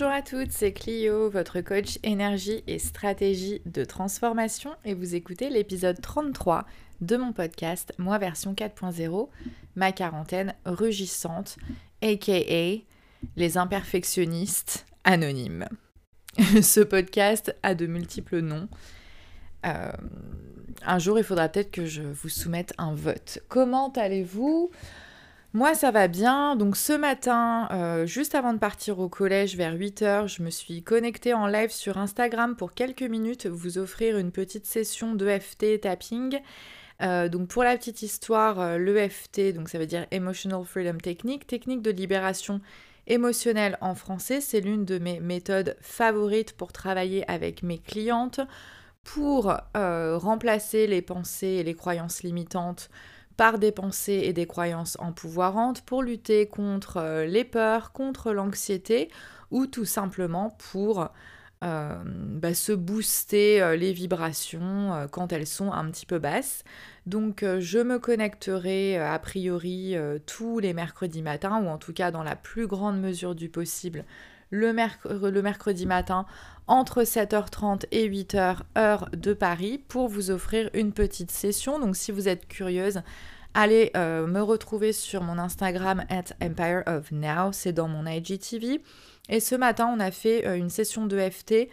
Bonjour à toutes, c'est Clio, votre coach énergie et stratégie de transformation et vous écoutez l'épisode 33 de mon podcast Moi version 4.0, ma quarantaine rugissante, aka les imperfectionnistes anonymes. Ce podcast a de multiples noms. Euh, un jour, il faudra peut-être que je vous soumette un vote. Comment allez-vous? Moi, ça va bien. Donc ce matin, euh, juste avant de partir au collège vers 8h, je me suis connectée en live sur Instagram pour quelques minutes vous offrir une petite session d'EFT tapping. Euh, donc pour la petite histoire, euh, l'EFT, donc ça veut dire Emotional Freedom Technique, technique de libération émotionnelle en français, c'est l'une de mes méthodes favorites pour travailler avec mes clientes, pour remplacer les pensées et les croyances limitantes par des pensées et des croyances empouvoirantes pour lutter contre euh, les peurs, contre l'anxiété ou tout simplement pour euh, bah, se booster euh, les vibrations quand elles sont un petit peu basses. Donc je me connecterai a priori tous les mercredis matins ou en tout cas dans la plus grande mesure du possible le, le mercredi matin entre 7h30 et 8h heure de Paris pour vous offrir une petite session. Donc si vous êtes curieuse, allez euh, me retrouver sur mon Instagram at Empire of Now, c'est dans mon IGTV. Et ce matin, on a fait euh, une session de FT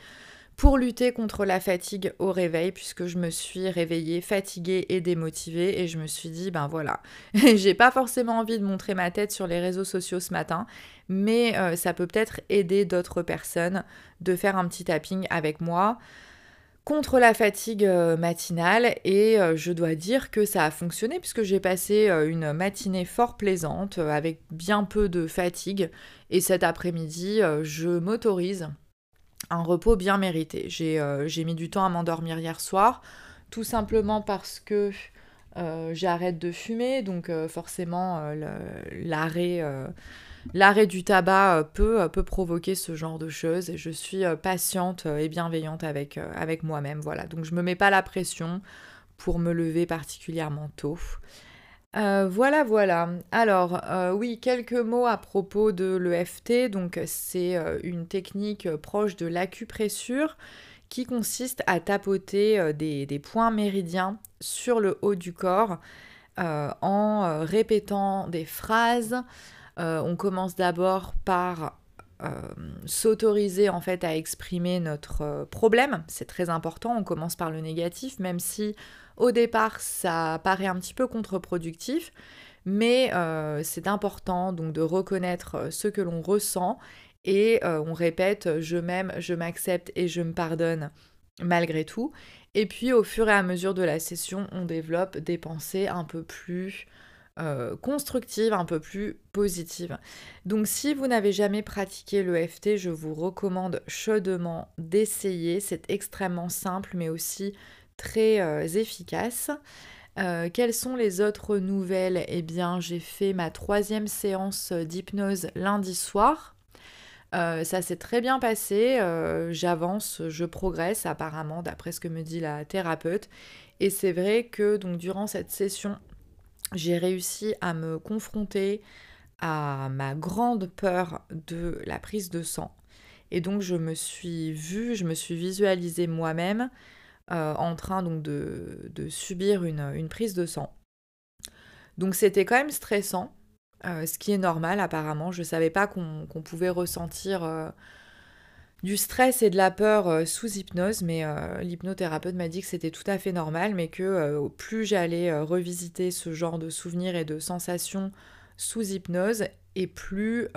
pour lutter contre la fatigue au réveil, puisque je me suis réveillée fatiguée et démotivée, et je me suis dit, ben voilà, j'ai pas forcément envie de montrer ma tête sur les réseaux sociaux ce matin, mais euh, ça peut peut-être aider d'autres personnes de faire un petit tapping avec moi contre la fatigue euh, matinale. Et euh, je dois dire que ça a fonctionné puisque j'ai passé une matinée fort plaisante avec bien peu de fatigue. Et cet après-midi je m'autorise un repos bien mérité. J'ai mis du temps à m'endormir hier soir tout simplement parce que j'arrête de fumer donc forcément l'arrêt du tabac euh, peut, euh, peut provoquer ce genre de choses et je suis euh, patiente et bienveillante avec, avec moi-même. Voilà, donc je ne me mets pas la pression pour me lever particulièrement tôt. Voilà, voilà. Alors, oui, quelques mots à propos de l'EFT. Donc, c'est une technique proche de l'acupressure qui consiste à tapoter des, points méridiens sur le haut du corps en répétant des phrases euh, on commence d'abord par euh, s'autoriser en fait à exprimer notre euh, problème. C'est très important. On commence par le négatif, même si au départ ça paraît un petit peu contre-productif. Mais c'est important donc de reconnaître ce que l'on ressent et on répète je m'aime, je m'accepte et je me pardonne malgré tout. Et puis au fur et à mesure de la session, on développe des pensées un peu plus euh, constructive, un peu plus positive. Donc si vous n'avez jamais pratiqué l'EFT, je vous recommande chaudement d'essayer. C'est extrêmement simple mais aussi très euh, efficace. Euh, quelles sont les autres nouvelles? Eh bien, j'ai fait ma troisième séance d'hypnose lundi soir. ça s'est très bien passé, j'avance, je progresse apparemment d'après ce que me dit la thérapeute. Et c'est vrai que donc durant cette session j'ai réussi à me confronter à ma grande peur de la prise de sang. Et donc je me suis vue, je me suis visualisée moi-même euh, en train donc de, subir une, prise de sang. Donc c'était quand même stressant, euh, ce qui est normal apparemment. Je ne savais pas qu'on pouvait ressentir euh, du stress et de la peur sous hypnose, mais l'hypnothérapeute m'a dit que c'était tout à fait normal, mais que plus j'allais revisiter ce genre de souvenirs et de sensations sous hypnose, et plus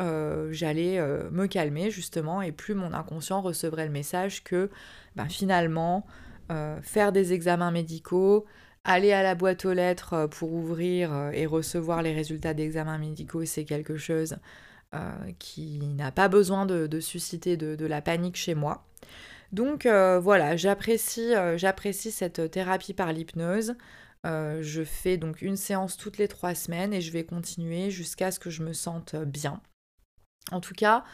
j'allais me calmer justement, et plus mon inconscient recevrait le message que ben, finalement, faire des examens médicaux, aller à la boîte aux lettres pour ouvrir et recevoir les résultats d'examens médicaux, c'est quelque chose euh, qui n'a pas besoin de, susciter de, la panique chez moi. Donc euh, voilà, euh, j'apprécie cette thérapie par l'hypnose. je fais donc une séance toutes les trois semaines et je vais continuer jusqu'à ce que je me sente bien. En tout cas,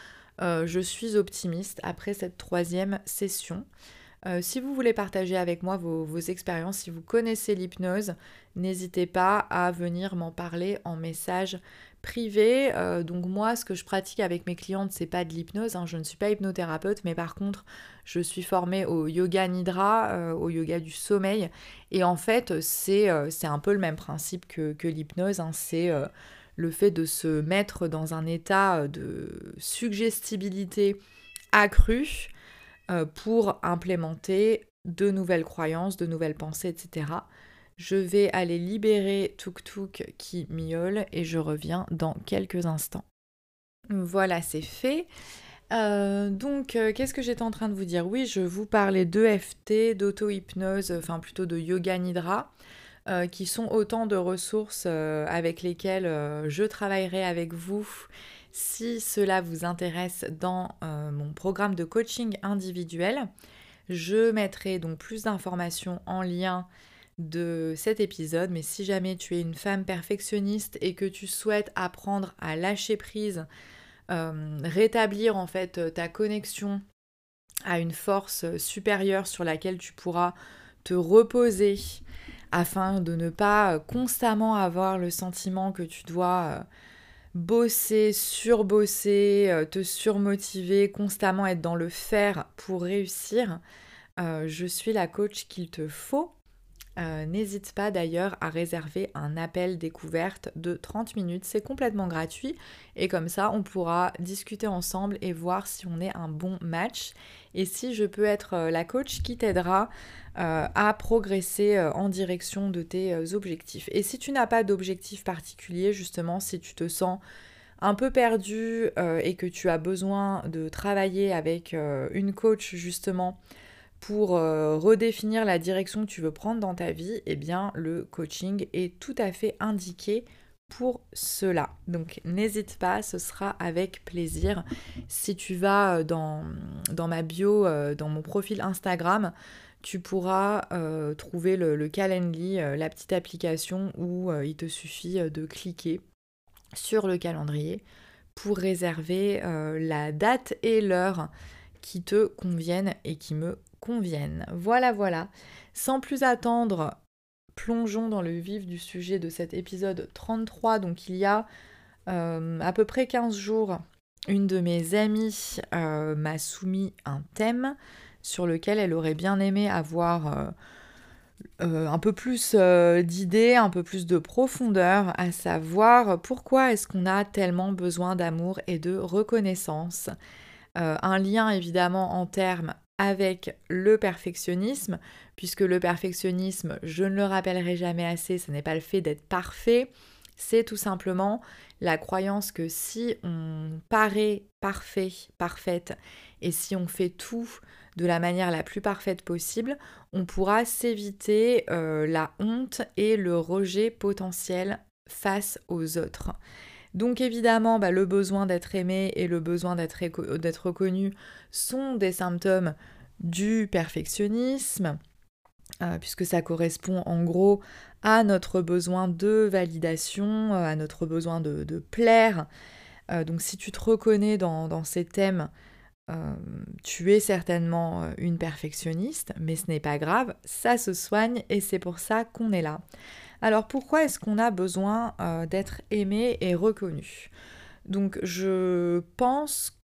je suis optimiste après cette troisième session. Si vous voulez partager avec moi vos, expériences, si vous connaissez l'hypnose, n'hésitez pas à venir m'en parler en message privé. Euh, donc moi, ce que je pratique avec mes clientes, c'est pas de l'hypnose. Hein. Je ne suis pas hypnothérapeute, mais par contre, je suis formée au yoga nidra, euh, au yoga du sommeil. Et en fait, c'est un peu le même principe que, que l'hypnose. Hein. C'est le fait de se mettre dans un état de suggestibilité accrue pour implémenter de nouvelles croyances, de nouvelles pensées, etc. Je vais aller libérer Tuk Tuk qui miaule et je reviens dans quelques instants. Voilà, c'est fait. Euh, donc, euh, qu'est-ce que j'étais en train de vous dire? Oui, je vous parlais d'EFT, d'auto-hypnose, enfin plutôt de yoga nidra, euh, qui sont autant de ressources avec lesquelles je travaillerai avec vous si cela vous intéresse dans mon programme de coaching individuel. Je mettrai donc plus d'informations en lien de cet épisode, mais si jamais tu es une femme perfectionniste et que tu souhaites apprendre à lâcher prise, euh, rétablir en fait ta connexion à une force supérieure sur laquelle tu pourras te reposer afin de ne pas constamment avoir le sentiment que tu dois euh, bosser, surbosser, euh, te surmotiver, constamment être dans le faire pour réussir, je suis la coach qu'il te faut euh, n'hésite pas d'ailleurs à réserver un appel découverte de 30 minutes, c'est complètement gratuit. Et comme ça on pourra discuter ensemble et voir si on est un bon match. Et si je peux être euh, la coach qui t'aidera euh, à progresser en direction de tes objectifs. Et si tu n'as pas d'objectif particulier, justement, si tu te sens un peu perdu et que tu as besoin de travailler avec une coach justement pour euh, redéfinir la direction que tu veux prendre dans ta vie, eh bien le coaching est tout à fait indiqué pour cela. Donc n'hésite pas, ce sera avec plaisir. Si tu vas euh, dans, dans ma bio, euh, dans mon profil Instagram, tu pourras trouver le, le, Calendly, la petite application où il te suffit de cliquer sur le calendrier pour réserver la date et l'heure qui te conviennent et qui me conviennent. Voilà, voilà. Sans plus attendre, plongeons dans le vif du sujet de cet épisode 33. Donc il y a euh, à peu près 15 jours, une de mes amies euh, m'a soumis un thème sur lequel elle aurait bien aimé avoir euh, un peu plus d'idées, un peu plus de profondeur, à savoir pourquoi est-ce qu'on a tellement besoin d'amour et de reconnaissance. un lien évidemment en termes avec le perfectionnisme, puisque le perfectionnisme, je ne le rappellerai jamais assez, ce n'est pas le fait d'être parfait, c'est tout simplement la croyance que si on paraît parfait, parfaite, et si on fait tout de la manière la plus parfaite possible, on pourra s'éviter euh, la honte et le rejet potentiel face aux autres. Donc évidemment, bah, le besoin d'être aimé et le besoin d'être reconnu sont des symptômes du perfectionnisme, euh, puisque ça correspond en gros à notre besoin de validation, euh, à notre besoin de, plaire. Euh, donc si tu te reconnais dans, ces thèmes, tu es certainement une perfectionniste, mais ce n'est pas grave, ça se soigne et c'est pour ça qu'on est là. Alors pourquoi est-ce qu'on a besoin euh, d'être aimé et reconnu? Donc je pense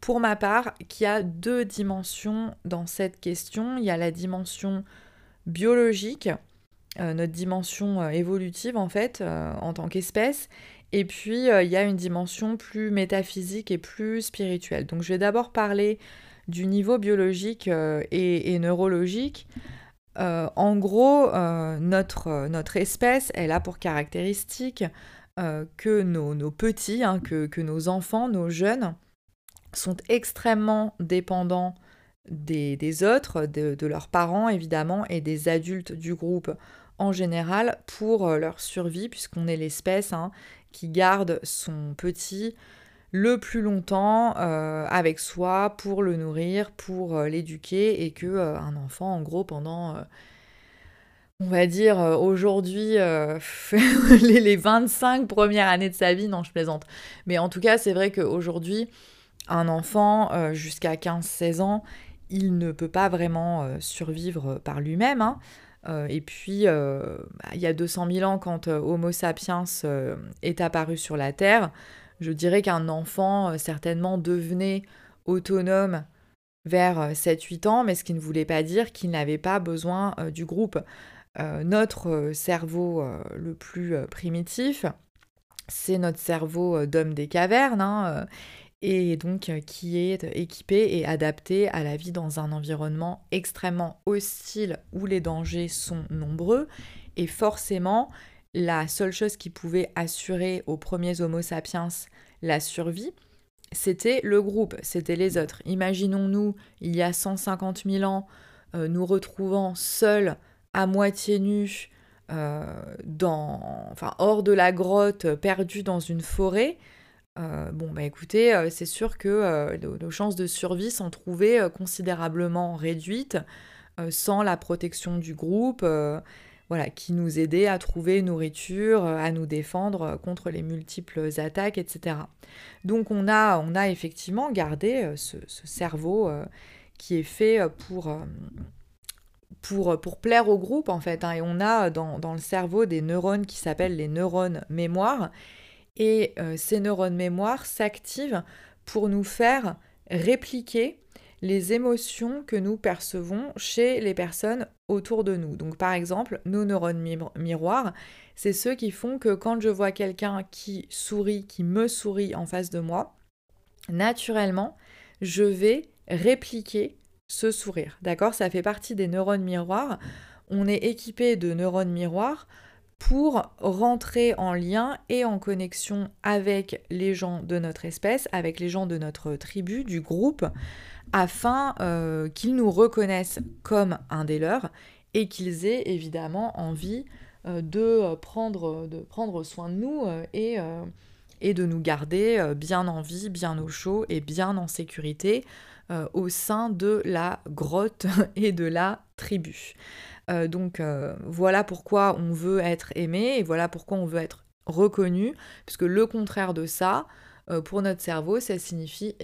pour ma part qu'il y a deux dimensions dans cette question. Il y a la dimension biologique, euh, notre dimension euh, évolutive en fait en tant qu'espèce, et puis il y a une dimension plus métaphysique et plus spirituelle. Donc je vais d'abord parler du niveau biologique et neurologique. Euh, en gros, euh, notre, notre, espèce, elle a pour caractéristique euh, que nos, petits, hein, que, nos enfants, nos jeunes, sont extrêmement dépendants des, autres, de, leurs parents évidemment, et des adultes du groupe en général pour leur survie, puisqu'on est l'espèce hein, qui garde son petit le plus longtemps euh, avec soi pour le nourrir, pour euh, l'éduquer et que euh, un enfant en gros pendant on va dire aujourd'hui les, les, 25 premières années de sa vie, non je plaisante, mais en tout cas c'est vrai qu'aujourd'hui un enfant jusqu'à 15-16 ans il ne peut pas vraiment survivre par lui-même. Hein. et puis, bah, il y a 200 000 ans, quand Homo sapiens est apparu sur la Terre, je dirais qu'un enfant certainement devenait autonome vers 7-8 ans, mais ce qui ne voulait pas dire qu'il n'avait pas besoin du groupe. notre cerveau le plus primitif, c'est notre cerveau d'homme des cavernes, hein, et donc qui est équipé et adapté à la vie dans un environnement extrêmement hostile où les dangers sont nombreux, et forcément, la seule chose qui pouvait assurer aux premiers Homo sapiens la survie, c'était le groupe, c'était les autres. Imaginons-nous, il y a 150 000 ans, nous retrouvant seuls, à moitié nus, euh, dans, enfin, hors de la grotte, perdu dans une forêt, euh, bon, bah écoutez, euh, c'est sûr que nos, chances de survie s'en trouvaient considérablement réduites sans la protection du groupe, voilà, qui nous aidait à trouver nourriture, à nous défendre contre les multiples attaques, etc. Donc on a, on a effectivement gardé ce, ce cerveau qui est fait pour pour, pour plaire au groupe en fait. Hein. Et on a dans, dans, le cerveau des neurones qui s'appellent les neurones mémoire. Et euh, ces neurones mémoire s'activent pour nous faire répliquer les émotions que nous percevons chez les personnes autour de nous. Donc par exemple, nos neurones miroirs, c'est ceux qui font que quand je vois quelqu'un qui sourit, qui me sourit en face de moi, naturellement, je vais répliquer ce sourire. D'accord? Ça fait partie des neurones miroirs. On est équipé de neurones miroirs pour rentrer en lien et en connexion avec les gens de notre espèce, avec les gens de notre tribu, du groupe, afin euh, qu'ils nous reconnaissent comme un des leurs et qu'ils aient évidemment envie euh, de, prendre, de prendre soin de nous euh, et, et de nous garder bien en vie, bien au chaud et bien en sécurité euh, au sein de la grotte et de la tribu. Euh, donc euh, voilà pourquoi on veut être aimé et voilà pourquoi on veut être reconnu, puisque le contraire de ça, pour notre cerveau, ça signifie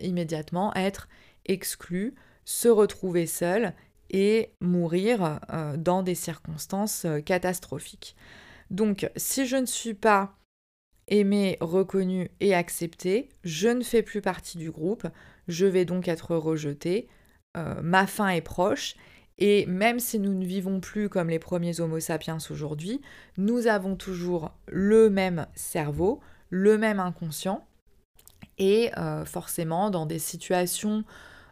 immédiatement être exclu, se retrouver seul et mourir dans des circonstances catastrophiques. Donc si je ne suis pas aimé, reconnu et accepté, je ne fais plus partie du groupe, je vais donc être rejeté, euh, ma fin est proche, et même si nous ne vivons plus comme les premiers Homo sapiens aujourd'hui, nous avons toujours le même cerveau, le même inconscient, et euh, forcément dans des situations euh,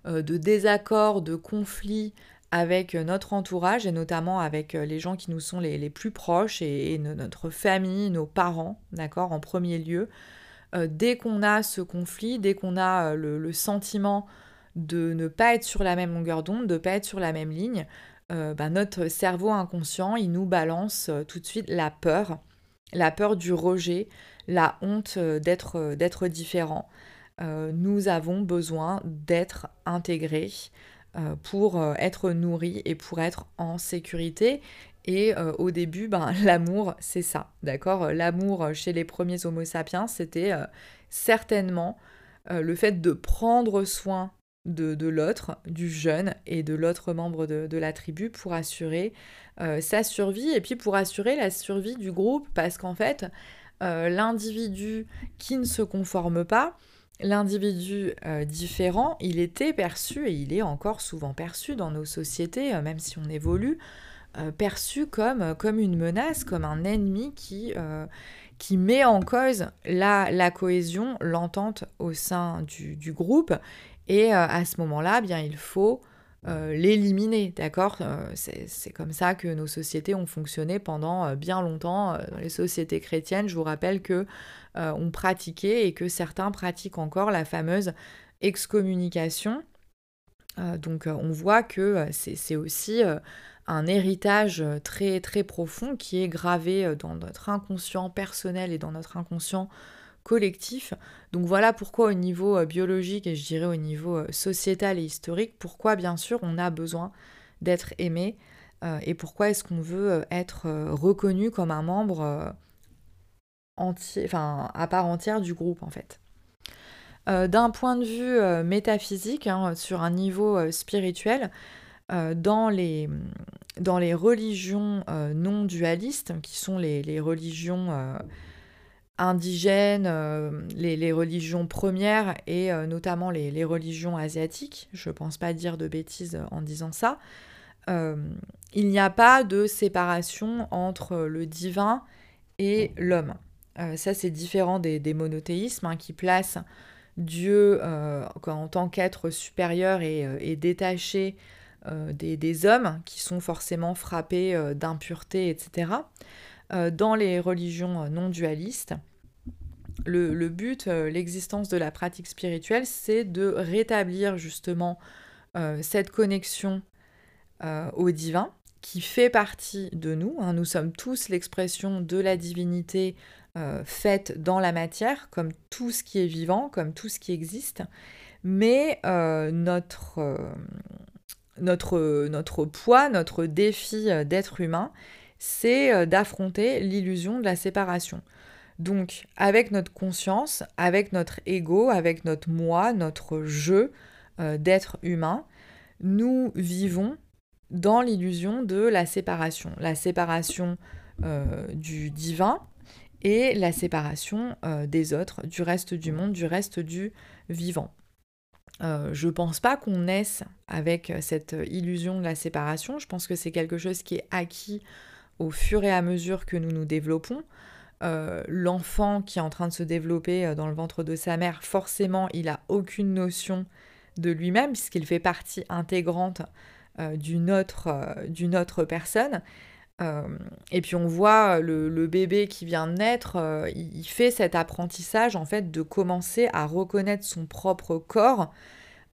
de désaccord, de conflit avec notre entourage et notamment avec les gens qui nous sont les, plus proches et, notre famille, nos parents, d'accord, en premier lieu, euh, dès qu'on a ce conflit, dès qu'on a euh, le, sentiment de ne pas être sur la même longueur d'onde, de ne pas être sur la même ligne, euh, bah, notre cerveau inconscient, il nous balance tout de suite la peur, la peur du rejet, la honte d'être différent. Nous avons besoin d'être intégrés pour être nourris et pour être en sécurité. Et euh, au début, ben, l'amour, c'est ça, d'accord? L'amour euh, chez les premiers Homo sapiens, c'était euh, certainement le fait de prendre soin de, l'autre, du jeune et de l'autre membre de, la tribu pour assurer sa survie et puis pour assurer la survie du groupe parce qu'en fait, l'individu qui ne se conforme pas, l'individu différent, il était perçu et il est encore souvent perçu dans nos sociétés, même si on évolue, euh, perçu comme, euh, une menace, comme un ennemi qui, euh, met en cause la, la cohésion, l'entente au sein du, du, groupe. Et à ce moment-là, bien, il faut l'éliminer, d'accord C'est comme ça que nos sociétés ont fonctionné pendant bien longtemps. Dans les sociétés chrétiennes, je vous rappelle que on pratiquait et que certains pratiquent encore la fameuse excommunication. donc on voit que c'est aussi un héritage euh, très très profond qui est gravé euh, dans notre inconscient personnel et dans notre inconscient collectif. Donc voilà pourquoi au niveau euh, biologique et je dirais au niveau sociétal et historique, pourquoi bien sûr on a besoin d'être aimé et pourquoi est-ce qu'on veut être reconnu comme un membre à part entière du groupe en fait. D'un point de vue métaphysique, hein, sur un niveau spirituel, dans les, dans les religions non dualistes, qui sont les, religions indigènes, les, religions premières et notamment les, religions asiatiques, je ne pense pas dire de bêtises en disant ça, il n'y a pas de séparation entre le divin et l'homme. Euh, ça, c'est différent des, monothéismes hein, qui placent Dieu euh, en tant qu'être supérieur et, euh, détaché des, hommes qui sont forcément frappés d'impureté, etc. dans les religions non dualistes, le but, l'existence de la pratique spirituelle, c'est de rétablir justement cette connexion au divin qui fait partie de nous. Hein. Nous sommes tous l'expression de la divinité euh, faite dans la matière, comme tout ce qui est vivant, comme tout ce qui existe. Mais euh, notre, euh, notre, notre poids, notre défi d'être humain, c'est d'affronter l'illusion de la séparation. Donc, avec notre conscience, avec notre ego, avec notre moi, notre jeu d'être humain, nous vivons dans l'illusion de la séparation. La séparation euh, du divin et la séparation euh, des autres, du reste du monde, du reste du vivant. Euh, je pense pas qu'on naisse avec cette illusion de la séparation. Je pense que c'est quelque chose qui est acquis au fur et à mesure que nous nous développons. L'enfant qui est en train de se développer dans le ventre de sa mère, forcément, il a aucune notion de lui-même puisqu'il fait partie intégrante euh, d'une autre, euh, personne. Euh, et puis on voit le, bébé qui vient de naître, il, fait cet apprentissage en fait de commencer à reconnaître son propre corps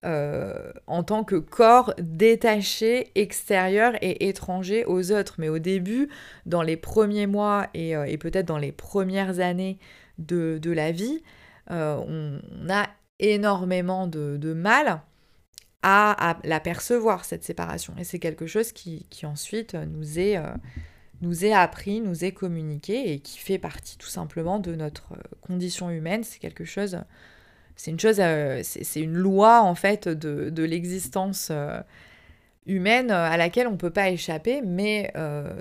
en tant que corps détaché, extérieur et étranger aux autres. Mais au début, dans les premiers mois et, peut-être dans les premières années de, la vie, on, a énormément de, mal à, la percevoir, cette séparation. Et c'est quelque chose qui, ensuite nous est, euh, appris, nous est communiqué et qui fait partie tout simplement de notre euh, condition humaine. C'est quelque chose, c'est une chose, euh, c'est une loi en fait de, l'existence humaine à laquelle on ne peut pas échapper, mais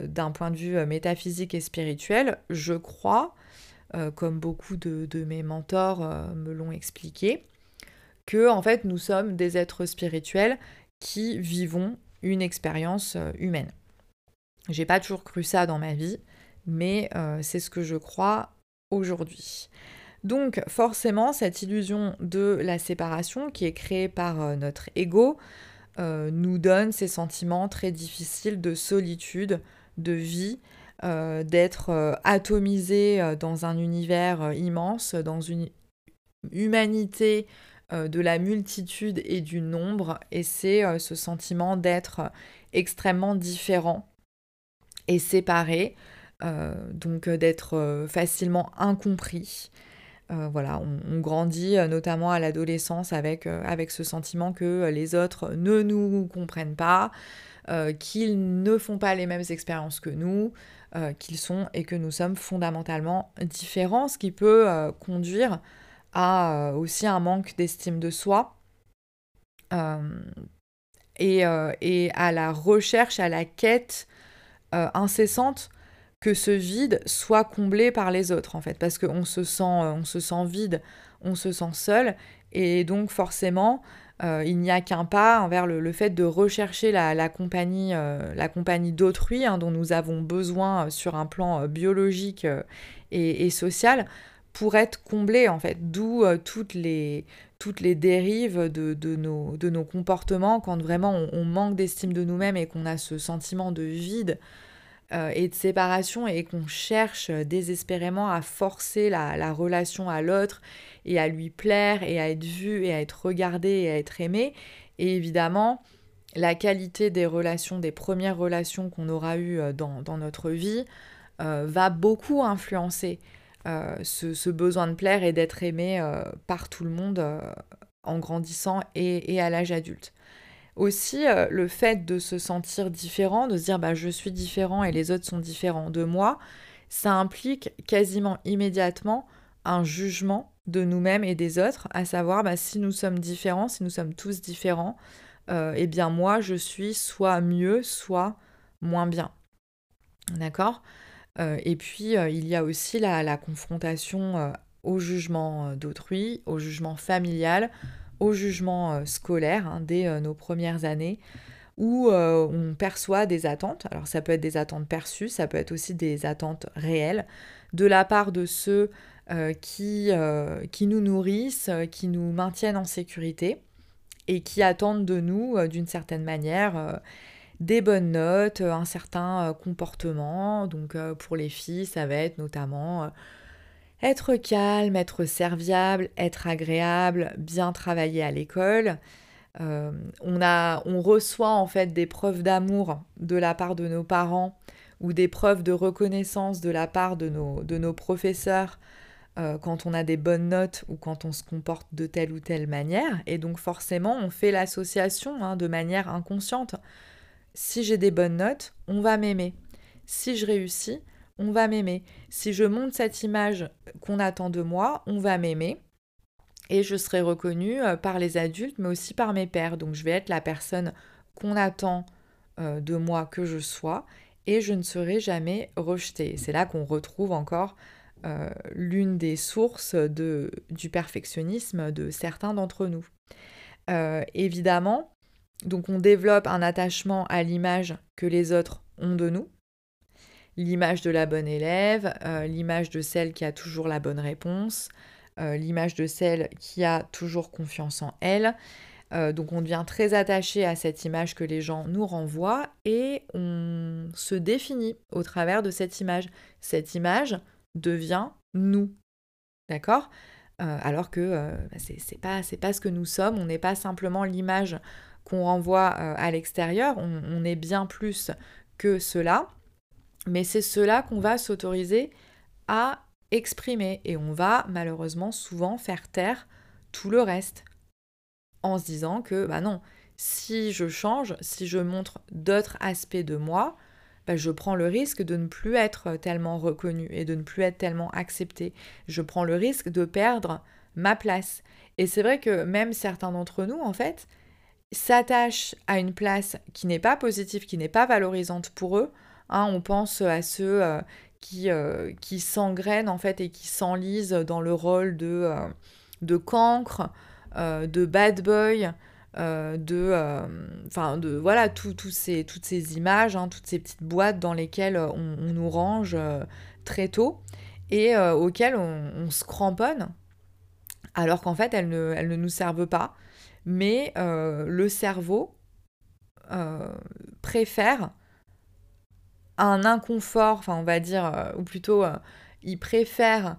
d'un point de vue métaphysique et spirituel, je crois, comme beaucoup de, de mes mentors me l'ont expliqué, que en fait nous sommes des êtres spirituels qui vivons une expérience euh, humaine. J'ai pas toujours cru ça dans ma vie, mais euh, c'est ce que je crois aujourd'hui. Donc forcément, cette illusion de la séparation qui est créée par euh, notre ego nous donne ces sentiments très difficiles de solitude, de vie, d'être atomisé dans un univers immense, dans une humanité euh, de la multitude et du nombre, et c'est euh, ce sentiment d'être extrêmement différent et séparé, euh, donc d'être facilement incompris. Voilà, on, grandit notamment à l'adolescence avec, avec ce sentiment que les autres ne nous comprennent pas, qu'ils ne font pas les mêmes expériences que nous, qu'ils sont et que nous sommes fondamentalement différents, ce qui peut conduire euh, aussi un manque d'estime de soi euh, euh, et, à la recherche, à la quête incessante que ce vide soit comblé par les autres en fait. Parce qu'on se sent on se sent vide on se sent seul. Et donc forcément il n'y a qu'un pas envers le, fait de rechercher la, compagnie, la compagnie d'autrui hein, dont nous avons besoin sur un plan biologique et, social pour être comblé en fait, d'où euh, toutes, les, toutes les dérives de, de, nos, de nos comportements quand vraiment on, manque d'estime de nous-mêmes et qu'on a ce sentiment de vide euh, et de séparation et qu'on cherche désespérément à forcer la, la relation à l'autre et à lui plaire et à être vu et à être regardé et à être aimé. Et évidemment, la qualité des relations, des premières relations qu'on aura eues euh, dans, notre vie, va beaucoup influencer euh, ce, besoin de plaire et d'être aimé euh, par tout le monde euh, en grandissant et, à l'âge adulte. Aussi, le fait de se sentir différent, de se dire bah, je suis différent et les autres sont différents de moi, ça implique quasiment immédiatement un jugement de nous-mêmes et des autres, à savoir bah, si nous sommes différents, si nous sommes tous différents, eh bien moi je suis soit mieux, soit moins bien. D'accord? Et puis, il y a aussi la, confrontation au jugement d'autrui, au jugement familial, au jugement scolaire hein, dès nos premières années où on perçoit des attentes. Alors ça peut être des attentes perçues, ça peut être aussi des attentes réelles de la part de ceux qui, qui nous nourrissent, qui nous maintiennent en sécurité et qui attendent de nous, d'une certaine manière, des bonnes notes, un certain comportement. Donc pour les filles, ça va être notamment être calme, être serviable, être agréable, bien travailler à l'école. on, a, on reçoit en fait des preuves d'amour de la part de nos parents ou des preuves de reconnaissance de la part de nos, de nos professeurs euh, quand on a des bonnes notes ou quand on se comporte de telle ou telle manière. Et donc forcément, on fait l'association hein, de manière inconsciente. Si j'ai des bonnes notes, on va m'aimer. Si je réussis, on va m'aimer. Si je monte cette image qu'on attend de moi, on va m'aimer. Et je serai reconnue euh, par les adultes, mais aussi par mes pères. Donc je vais être la personne qu'on attend euh, de moi que je sois et je ne serai jamais rejetée. C'est là qu'on retrouve encore euh, l'une des sources du perfectionnisme de certains d'entre nous. Évidemment, donc on développe un attachement à l'image que les autres ont de nous, l'image de la bonne élève, euh, l'image de celle qui a toujours la bonne réponse, l'image de celle qui a toujours confiance en elle. donc on devient très attaché à cette image que les gens nous renvoient et on se définit au travers de cette image. Cette image, devient nous. D'accord? Euh, Alors que euh, bah, c'est pas, pas ce que nous sommes, on n'est pas simplement l'image qu'on renvoie euh, à l'extérieur, on, est bien plus que cela, mais c'est cela qu'on va s'autoriser à exprimer et on va malheureusement souvent faire taire tout le reste en se disant que bah non, si je change, si je montre d'autres aspects de moi, bah, je prends le risque de ne plus être tellement reconnu et de ne plus être tellement accepté. Je prends le risque de perdre ma place. Et c'est vrai que même certains d'entre nous, en fait, s'attachent à une place qui n'est pas positive, qui n'est pas valorisante pour eux. Hein, on pense à ceux euh, qui, euh, qui s'engrainent en fait et qui s'enlisent dans le rôle de, euh, de cancre, de bad boy, euh, de, euh, de voilà ces, toutes ces images, hein, toutes ces petites boîtes dans lesquelles on, nous range euh, très tôt et auxquelles on, se cramponne, alors qu'en fait elles ne, elles ne nous servent pas. Mais le cerveau préfère un inconfort, enfin on va dire, ou plutôt il préfère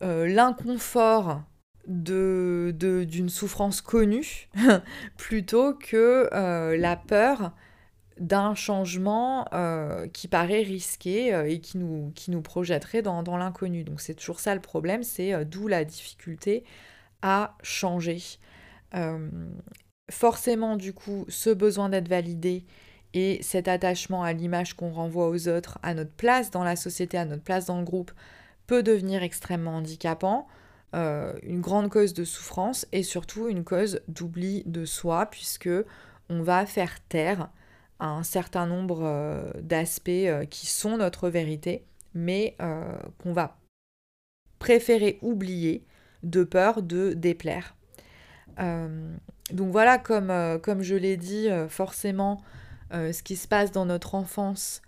l'inconfort d'une de, d'une souffrance connue plutôt que euh, la peur d'un changement euh, qui paraît risqué euh, et qui nous, qui projetterait dans, dans l'inconnu. Donc c'est toujours ça le problème, c'est d'où la difficulté à changer. forcément, du coup, ce besoin d'être validé et cet attachement à l'image qu'on renvoie aux autres, à notre place dans la société, à notre place dans le groupe, peut devenir extrêmement handicapant. Euh, une grande cause de souffrance et surtout une cause d'oubli de soi puisque on va faire taire un certain nombre euh, d'aspects euh, qui sont notre vérité mais qu'on va préférer oublier de peur de déplaire. donc voilà, comme, comme je l'ai dit, forcément, ce qui se passe dans notre enfance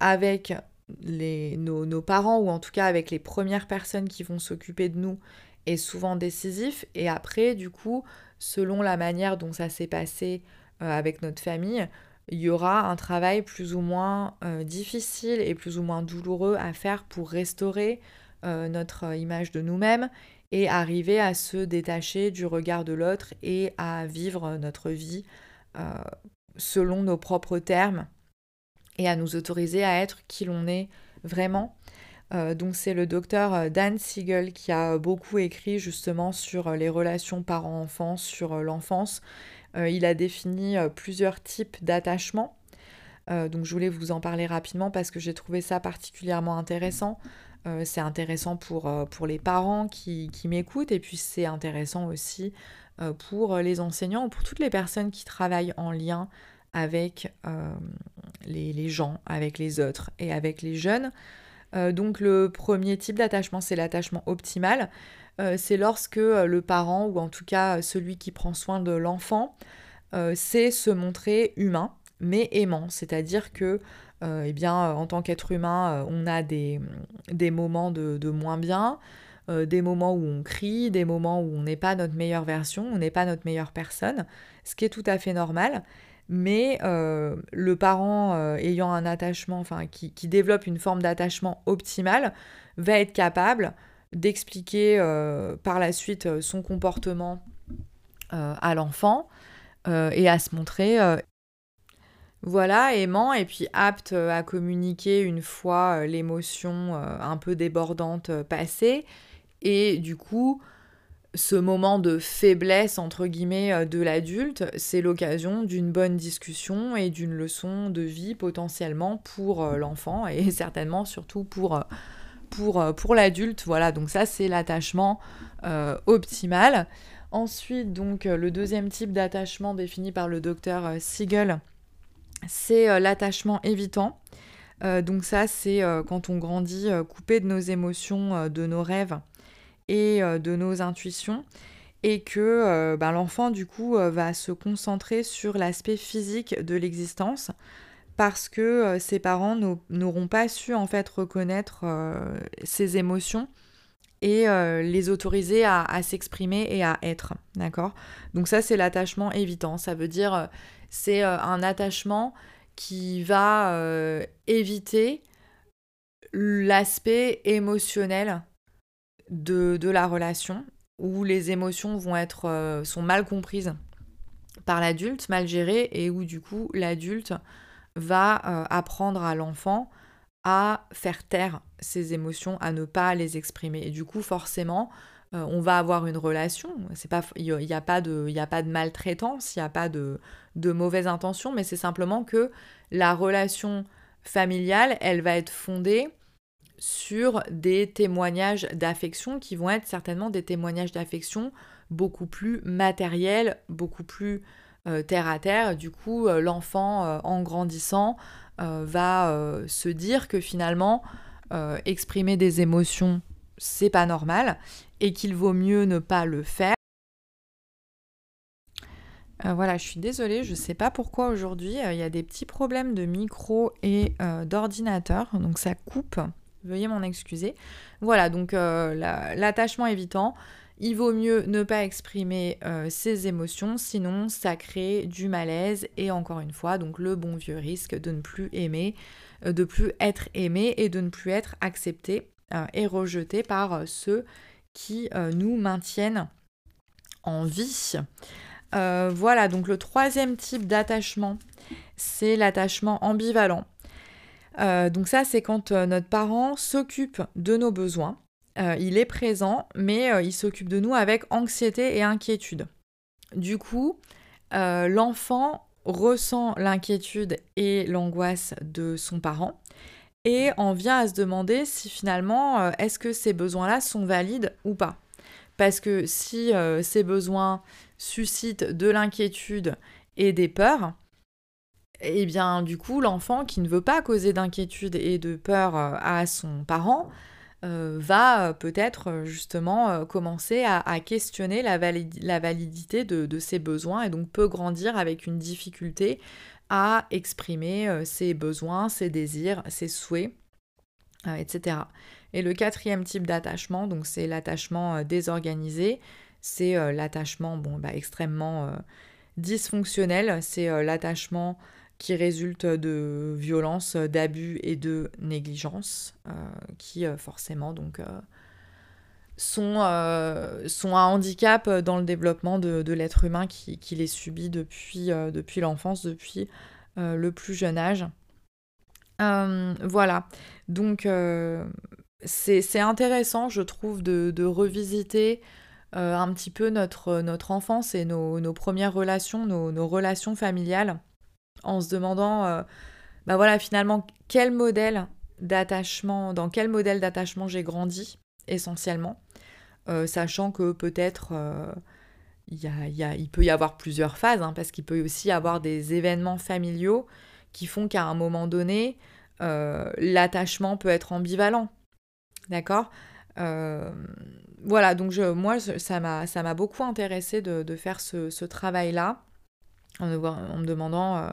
avec les, nos, parents, ou en tout cas avec les premières personnes qui vont s'occuper de nous, est souvent décisif. Et après, du coup, selon la manière dont ça s'est passé euh, avec notre famille, il y aura un travail plus ou moins euh, difficile et plus ou moins douloureux à faire pour restaurer euh, notre image de nous-mêmes et arriver à se détacher du regard de l'autre et à vivre notre vie selon nos propres termes et à nous autoriser à être qui l'on est vraiment euh, donc c'est le docteur euh, Dan Siegel qui a beaucoup écrit justement sur euh, les relations parents-enfants, sur l'enfance. il a défini plusieurs types d'attachements. donc je voulais vous en parler rapidement parce que j'ai trouvé ça particulièrement intéressant. C'est intéressant pour, pour, les parents qui, qui m'écoutent et puis c'est intéressant aussi pour les enseignants ou pour toutes les personnes qui travaillent en lien avec les, gens, avec les autres et avec les jeunes. donc le premier type d'attachement, c'est l'attachement optimal. c'est lorsque le parent, ou en tout cas celui qui prend soin de l'enfant, sait se montrer humain, mais aimant. C'est-à-dire que eh bien, en tant qu'être humain, on a des, moments de moins bien, euh, des moments où on crie, des moments où on n'est pas notre meilleure version, on n'est pas notre meilleure personne, ce qui est tout à fait normal. Mais euh, le parent euh, ayant un attachement, enfin qui, développe une forme d'attachement optimal, va être capable d'expliquer par la suite son comportement à l'enfant et à se montrer voilà, aimant et puis apte à communiquer une fois l'émotion un peu débordante passée et du coup, ce moment de faiblesse, entre guillemets, euh, de l'adulte, c'est l'occasion d'une bonne discussion et d'une leçon de vie potentiellement pour euh, l'enfant et certainement surtout pour, euh, pour, pour l'adulte. Voilà, donc ça c'est l'attachement optimal. Ensuite, donc le deuxième type d'attachement défini par le docteur Siegel, c'est l'attachement évitant. donc ça c'est quand on grandit coupé de nos émotions, de nos rêves et euh, de nos intuitions. Et que euh, ben, l'enfant du coup euh, va se concentrer sur l'aspect physique de l'existence parce que ses parents n'auront pas su en fait reconnaître ses émotions et les autoriser à, s'exprimer et à être, d'accord? Donc ça c'est l'attachement évitant, ça veut dire c'est un attachement qui va éviter l'aspect émotionnel de, la relation où les émotions vont être euh, sont mal comprises par l'adulte, mal gérées et où du coup l'adulte va euh, apprendre à l'enfant à faire taire ses émotions, à ne pas les exprimer. Et du coup, forcément, euh, on va avoir une relation. Il n'y a, pas de, maltraitance, il n'y a pas de, de mauvaise intention, mais c'est simplement que la relation familiale, elle va être fondée sur des témoignages d'affection qui vont être certainement des témoignages d'affection beaucoup plus matériels, beaucoup plus euh, terre à terre. Du coup, euh, l'enfant, en grandissant, va se dire que finalement, exprimer des émotions, c'est pas normal et qu'il vaut mieux ne pas le faire. voilà, je suis désolée, je sais pas pourquoi aujourd'hui il y a des petits problèmes de micro et d'ordinateur, donc ça coupe. Veuillez m'en excuser. Voilà, donc euh, l'attachement évitant, il vaut mieux ne pas exprimer euh, ses émotions, sinon ça crée du malaise et encore une fois, donc le bon vieux risque de ne plus aimer, euh, de plus être aimé et de ne plus être accepté et rejeté par ceux qui nous maintiennent en vie. voilà, donc le troisième type d'attachement, c'est l'attachement ambivalent. Euh, donc ça, c'est quand euh, notre parent s'occupe de nos besoins. Euh, il est présent, mais il s'occupe de nous avec anxiété et inquiétude. Du coup, l'enfant ressent l'inquiétude et l'angoisse de son parent et en vient à se demander si finalement, est-ce que ces besoins-là sont valides ou pas. Parce que si ces besoins suscitent de l'inquiétude et des peurs, eh bien du coup l'enfant qui ne veut pas causer d'inquiétude et de peur euh, à son parent euh, va euh, peut-être justement commencer à, questionner la, validité de, ses besoins et donc peut grandir avec une difficulté à exprimer ses besoins, ses désirs, ses souhaits, etc. Et le quatrième type d'attachement, donc c'est l'attachement désorganisé, c'est l'attachement bon, bah, extrêmement dysfonctionnel, c'est l'attachement qui résultent de violences, d'abus et de négligence, euh, qui euh, forcément donc euh, sont, sont, un handicap dans le développement de, l'être humain qui, les subit depuis, depuis l'enfance, depuis le plus jeune âge. voilà, donc c'est intéressant, je trouve, de, revisiter un petit peu notre, notre enfance et nos, premières relations, nos relations familiales en se demandant, euh, bah voilà, finalement, quel modèle d'attachement, dans quel modèle d'attachement j'ai grandi essentiellement, euh, sachant que peut-être euh, il, peut y avoir plusieurs phases, hein, parce qu'il peut aussi y avoir des événements familiaux qui font qu'à un moment donné, euh, l'attachement peut être ambivalent. D'accord? Voilà, donc je, moi, ça m'a beaucoup intéressé de, faire ce, travail-là, en, me demandant,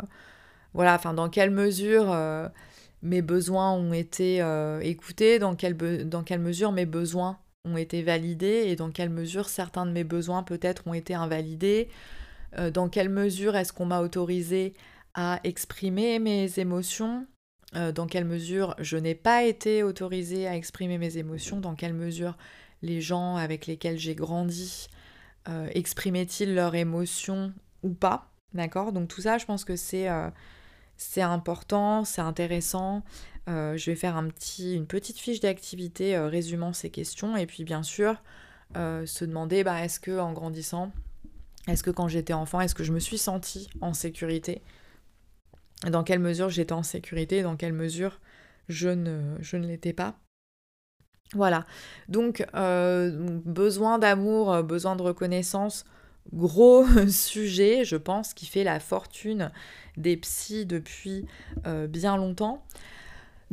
voilà, enfin, dans quelle mesure mes besoins ont été écoutés, dans quelle, dans quelle mesure mes besoins ont été validés et dans quelle mesure certains de mes besoins peut-être ont été invalidés, dans quelle mesure est-ce qu'on m'a autorisé à exprimer mes émotions, euh, dans quelle mesure je n'ai pas été autorisée à exprimer mes émotions, dans quelle mesure les gens avec lesquels j'ai grandi euh, exprimaient-ils leurs émotions ou pas? D'accord? Donc tout ça, je pense que c'est euh, important, c'est intéressant. Je vais faire une petite fiche d'activité résumant ces questions et puis bien sûr se demander bah, est-ce que en grandissant, est-ce que quand j'étais enfant, est-ce que je me suis sentie en sécurité? Dans quelle mesure j'étais en sécurité, dans quelle mesure je ne, l'étais pas? Voilà. Donc, euh, besoin d'amour, euh, besoin de reconnaissance, gros sujet, je pense, qui fait la fortune des psys depuis euh, bien longtemps.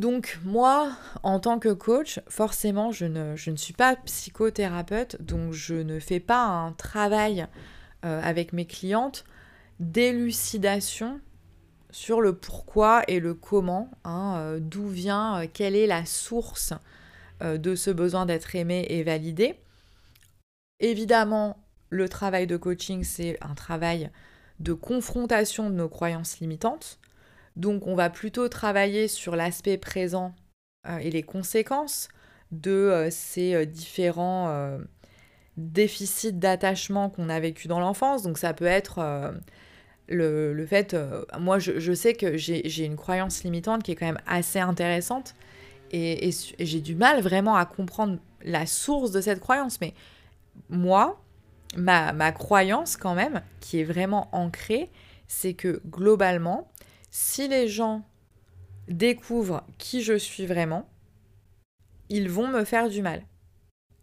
Donc moi, en tant que coach, forcément, je ne, suis pas psychothérapeute, donc je ne fais pas un travail avec mes clientes d'élucidation sur le pourquoi et le comment, hein, euh, d'où vient, euh, quelle est la source euh, de ce besoin d'être aimé et validé. Évidemment, le travail de coaching, c'est un travail de confrontation de nos croyances limitantes. Donc on va plutôt travailler sur l'aspect présent et les conséquences de ces différents déficits d'attachement qu'on a vécu dans l'enfance. Donc ça peut être le, fait, euh, moi je, sais que j'ai une croyance limitante qui est quand même assez intéressante et, j'ai du mal vraiment à comprendre la source de cette croyance. Mais moi, ma, ma croyance quand même, qui est vraiment ancrée, c'est que globalement, si les gens découvrent qui je suis vraiment, ils vont me faire du mal.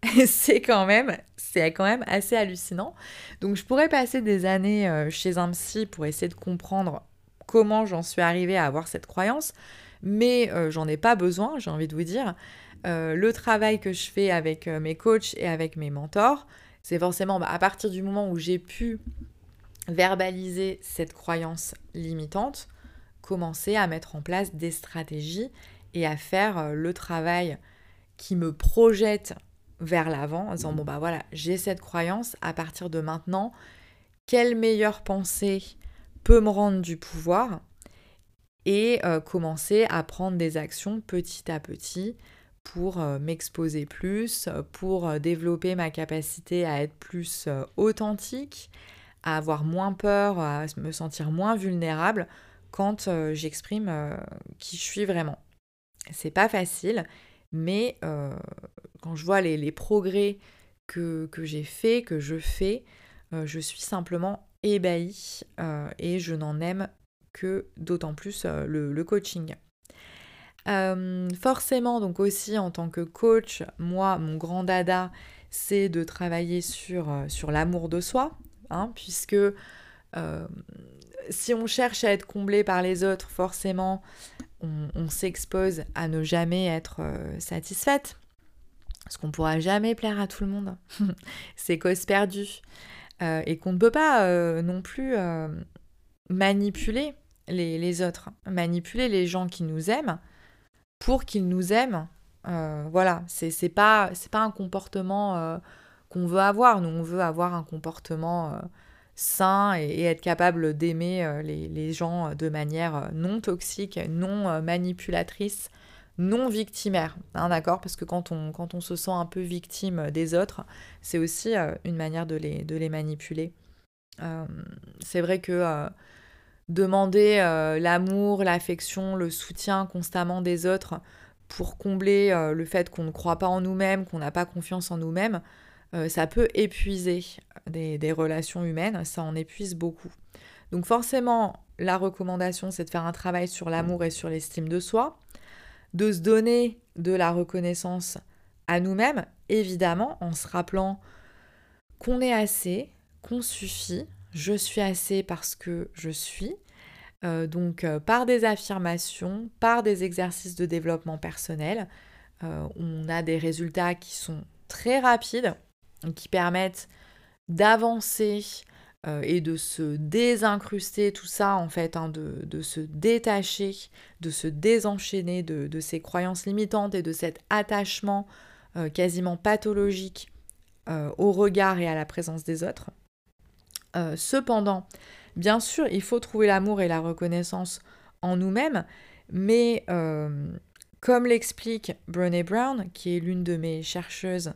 c'est quand même assez hallucinant. Donc je pourrais passer des années euh, chez un psy pour essayer de comprendre comment j'en suis arrivée à avoir cette croyance, mais euh, j'en ai pas besoin, j'ai envie de vous dire. Euh, le travail que je fais avec mes coachs et avec mes mentors, c'est forcément bah, à partir du moment où j'ai pu verbaliser cette croyance limitante, commencer à mettre en place des stratégies et à faire le travail qui me projette vers l'avant en disant bon bah voilà, j'ai cette croyance, à partir de maintenant, quelle meilleure pensée peut me rendre du pouvoir et euh, commencer à prendre des actions petit à petit pour euh, m'exposer plus, pour euh, développer ma capacité à être plus authentique, à avoir moins peur, à me sentir moins vulnérable quand j'exprime qui je suis vraiment. C'est pas facile, mais quand je vois les, progrès que, j'ai fait, que je fais, euh, je suis simplement ébahie euh, et je n'en aime que d'autant plus euh, le, coaching. forcément, donc aussi en tant que coach, moi, mon grand dada, c'est de travailler sur, sur l'amour de soi, hein, puisque si on cherche à être comblé par les autres, forcément, on s'expose à ne jamais être satisfaite. Parce qu'on ne pourra jamais plaire à tout le monde. c'est cause perdue. Euh, et qu'on ne peut pas euh, non plus euh, manipuler les, autres, manipuler les gens qui nous aiment pour qu'ils nous aiment. voilà, c'est pas, pas un comportement qu'on veut avoir. Nous, on veut avoir un comportement sain et, être capable d'aimer les, les, gens de manière non toxique, non manipulatrice, non victimaire, hein, d'accord? Parce que quand on, quand on se sent un peu victime des autres, c'est aussi euh, une manière de les, de les manipuler. Euh, c'est vrai que euh, demander l'amour, l'affection, le soutien constamment des autres pour combler le fait qu'on ne croit pas en nous-mêmes, qu'on n'a pas confiance en nous-mêmes, ça peut épuiser des, relations humaines, ça en épuise beaucoup. Donc forcément, la recommandation, c'est de faire un travail sur l'amour et sur l'estime de soi de se donner de la reconnaissance à nous-mêmes, évidemment, en se rappelant qu'on est assez, qu'on suffit, je suis assez parce que je suis. Euh, donc par des affirmations, par des exercices de développement personnel, on a des résultats qui sont très rapides, qui permettent d'avancer euh, et de se désincruster tout ça en fait, hein, de, se détacher, de se désenchaîner de, ces croyances limitantes et de cet attachement euh, quasiment pathologique euh, au regard et à la présence des autres. cependant, bien sûr, il faut trouver l'amour et la reconnaissance en nous-mêmes, mais comme l'explique Brené Brown, qui est l'une de mes chercheuses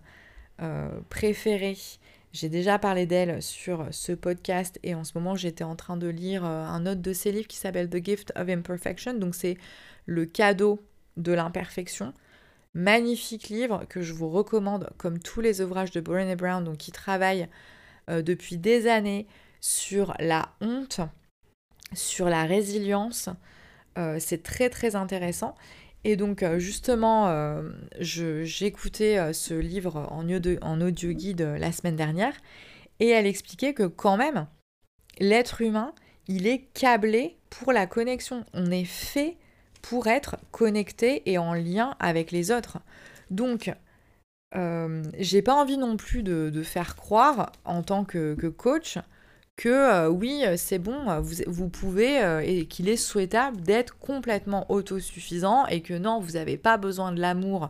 préférées j'ai déjà parlé d'elle sur ce podcast et en ce moment j'étais en train de lire euh, un autre de ses livres qui s'appelle The Gift of Imperfection, donc c'est le cadeau de l'imperfection. Magnifique livre que je vous recommande comme tous les ouvrages de Brené Brown, donc qui travaille euh, depuis des années sur la honte, sur la résilience. Euh, c'est très très intéressant. Et donc euh, justement, euh, j'écoutais euh, ce livre en audio, en audio guide la semaine dernière et elle expliquait que quand même, l'être humain, il est câblé pour la connexion. On est fait pour être connecté et en lien avec les autres. Donc, j'ai pas envie non plus de, faire croire en tant que coach que euh, oui, euh, c'est bon, euh, vous, pouvez et qu'il est souhaitable d'être complètement autosuffisant et que non, vous n'avez pas besoin de l'amour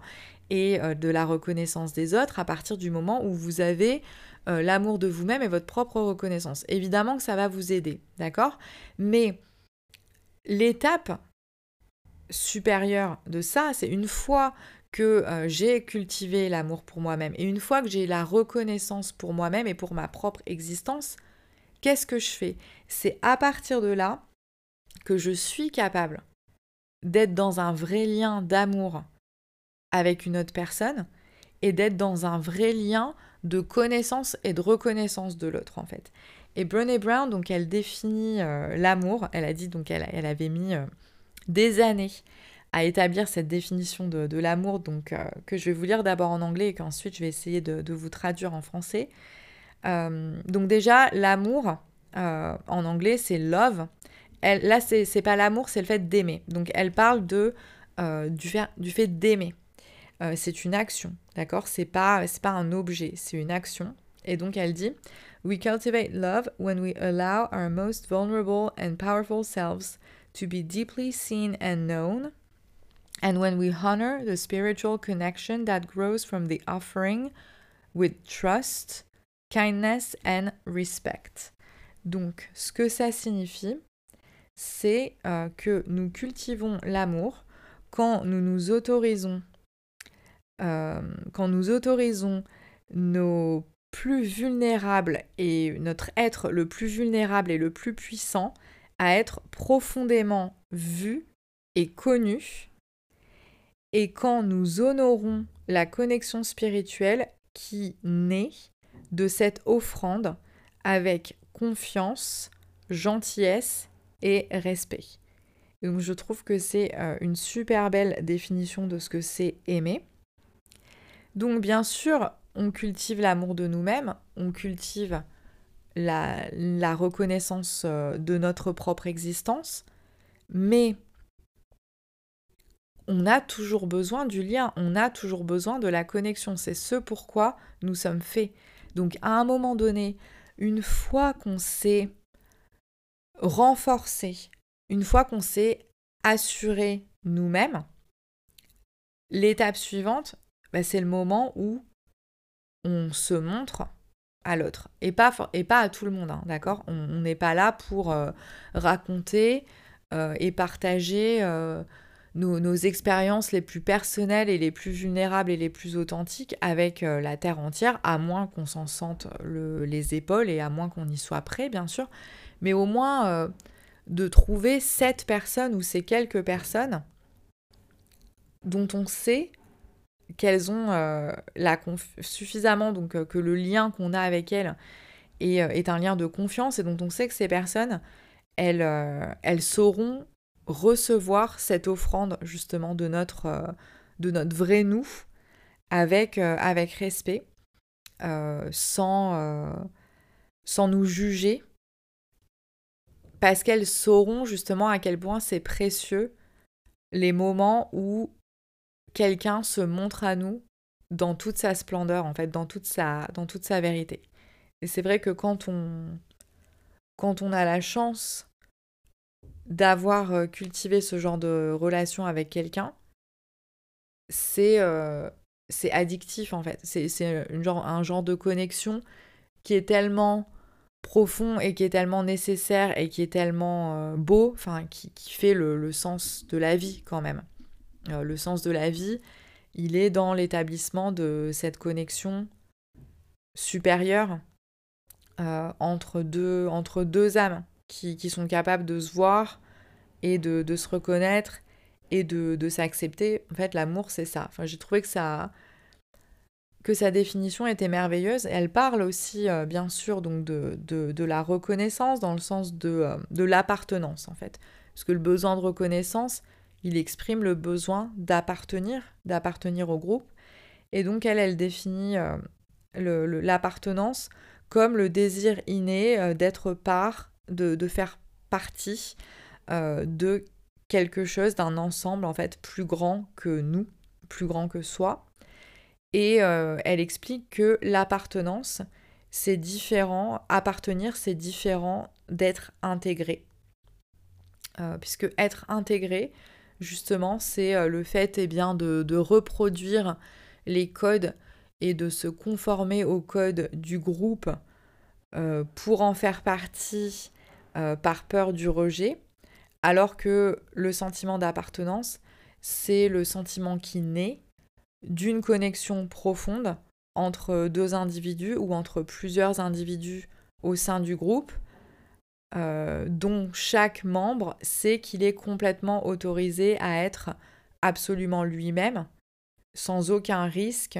et de la reconnaissance des autres à partir du moment où vous avez l'amour de vous-même et votre propre reconnaissance. Évidemment que ça va vous aider, d'accord? Mais l'étape supérieure de ça, c'est une fois que j'ai cultivé l'amour pour moi-même et une fois que j'ai la reconnaissance pour moi-même et pour ma propre existence, Qu'est-ce que je fais? C'est à partir de là que je suis capable d'être dans un vrai lien d'amour avec une autre personne et d'être dans un vrai lien de connaissance et de reconnaissance de l'autre en fait. Et Brené Brown, donc elle définit euh, l'amour, elle a dit donc elle, avait mis euh, des années à établir cette définition de, l'amour, donc euh, que je vais vous lire d'abord en anglais et qu'ensuite je vais essayer de, vous traduire en français. Euh, donc déjà, l'amour, euh, en anglais, c'est love. Elle, là, c'est pas l'amour, c'est le fait d'aimer. Donc elle parle de, euh, du, fait, d'aimer. c'est une action, d'accord? C'est pas, pas un objet, c'est une action. Et donc elle dit We cultivate love when we allow our most vulnerable and powerful selves to be deeply seen and known, and when we honor the spiritual connection that grows from the offering with trust, kindness and respect. Donc, ce que ça signifie, c'est euh, que nous cultivons l'amour quand nous nous autorisons, euh, quand nous autorisons nos plus vulnérables et notre être le plus vulnérable et le plus puissant à être profondément vu et connu, et quand nous honorons la connexion spirituelle qui naît de cette offrande avec confiance, gentillesse et respect. donc je trouve que c'est euh, une super belle définition de ce que c'est aimer. Donc bien sûr, on cultive l'amour de nous-mêmes, on cultive la, reconnaissance euh, de notre propre existence, mais on a toujours besoin du lien, on a toujours besoin de la connexion. C'est ce pourquoi nous sommes faits. Donc à un moment donné, une fois qu'on s'est renforcé, une fois qu'on s'est assuré nous-mêmes, l'étape suivante, bah, c'est le moment où on se montre à l'autre. Et pas, à tout le monde, hein, d'accord? On n'est pas là pour euh, raconter euh, et partager euh, nos, expériences les plus personnelles et les plus vulnérables et les plus authentiques avec euh, la Terre entière, à moins qu'on s'en sente les épaules et à moins qu'on y soit prêt, bien sûr, mais au moins euh, de trouver cette personne ou ces quelques personnes dont on sait qu'elles ont euh, la suffisamment, donc que le lien qu'on a avec elles est, est, un lien de confiance et dont on sait que ces personnes, elles, elles sauront recevoir cette offrande justement de notre, euh, de notre vrai nous avec, euh, avec respect, euh, sans, sans nous juger, parce qu'elles sauront justement à quel point c'est précieux les moments où quelqu'un se montre à nous dans toute sa splendeur, en fait, dans toute sa, dans toute sa vérité. Et c'est vrai que quand on, quand on a la chance d'avoir euh, cultivé ce genre de relation avec quelqu'un, c'est euh, addictif en fait. C'est genre, un genre de connexion qui est tellement profond et qui est tellement nécessaire et qui est tellement euh, beau, enfin qui, qui, fait le, le, sens de la vie quand même. le sens de la vie, il est dans l'établissement de cette connexion supérieure euh, entre, deux, entre deux âmes qui, qui, sont capables de se voir et de, se reconnaître et de, s'accepter. En fait, l'amour, c'est ça. Enfin, j'ai trouvé que ça que sa définition était merveilleuse. Elle parle aussi, euh, bien sûr, donc de, la reconnaissance dans le sens de, euh, de l'appartenance, en fait. Parce que le besoin de reconnaissance, il exprime le besoin d'appartenir, d'appartenir au groupe. Et donc, elle, définit l'appartenance comme le désir inné euh, d'être part, de, faire partie euh, de quelque chose, d'un ensemble en fait plus grand que nous, plus grand que soi. Et euh, elle explique que l'appartenance, c'est différent, appartenir, c'est différent d'être intégré. puisque être intégré, justement, c'est le fait eh bien, de, reproduire les codes et de se conformer au code du groupe euh, pour en faire partie euh, par peur du rejet, alors que le sentiment d'appartenance, c'est le sentiment qui naît d'une connexion profonde entre deux individus ou entre plusieurs individus au sein du groupe, euh, dont chaque membre sait qu'il est complètement autorisé à être absolument lui-même, sans aucun risque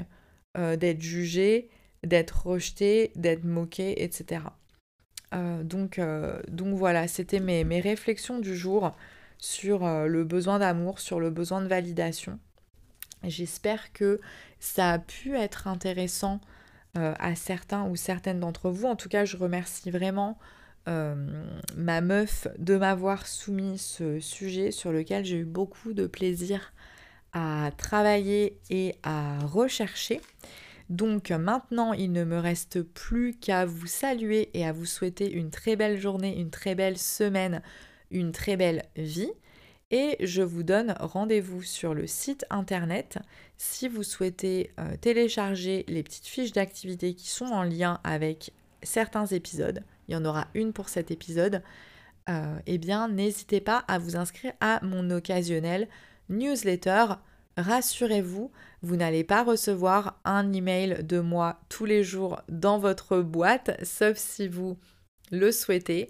euh, d'être jugé, d'être rejeté, d'être moqué, etc. Euh, donc, euh, donc voilà, c'était mes, mes, réflexions du jour sur le besoin d'amour, sur le besoin de validation. J'espère que ça a pu être intéressant à certains ou certaines d'entre vous. En tout cas, je remercie vraiment ma meuf de m'avoir soumis ce sujet sur lequel j'ai eu beaucoup de plaisir à travailler et à rechercher. Donc maintenant, il ne me reste plus qu'à vous saluer et à vous souhaiter une très belle journée, une très belle semaine, une très belle vie. Et je vous donne rendez-vous sur le site internet si vous souhaitez euh, télécharger les petites fiches d'activité qui sont en lien avec certains épisodes. Il y en aura une pour cet épisode. Euh, eh bien, n'hésitez pas à vous inscrire à mon occasionnel newsletter. Rassurez-vous, vous, n'allez pas recevoir un email de moi tous les jours dans votre boîte, sauf si vous le souhaitez.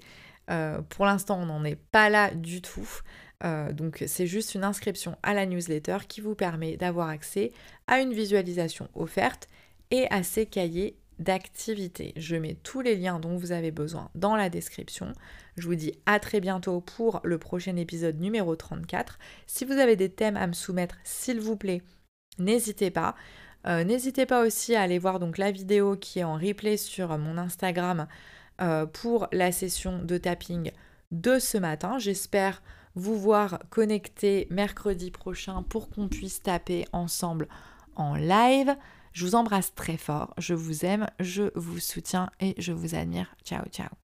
Euh, pour l'instant, on n'en est pas là du tout. Euh, donc c'est juste une inscription à la newsletter qui vous permet d'avoir accès à une visualisation offerte et à ces cahiers d'activité. Je mets tous les liens dont vous avez besoin dans la description. Je vous dis à très bientôt pour le prochain épisode numéro 34. Si vous avez des thèmes à me soumettre, s'il vous plaît, n'hésitez pas. Euh, n'hésitez pas aussi à aller voir donc la vidéo qui est en replay sur mon Instagram euh, pour la session de tapping de ce matin. J'espère vous voir connecté mercredi prochain pour qu'on puisse taper ensemble en live. Je vous embrasse très fort, je vous aime, je vous soutiens et je vous admire. Ciao, ciao.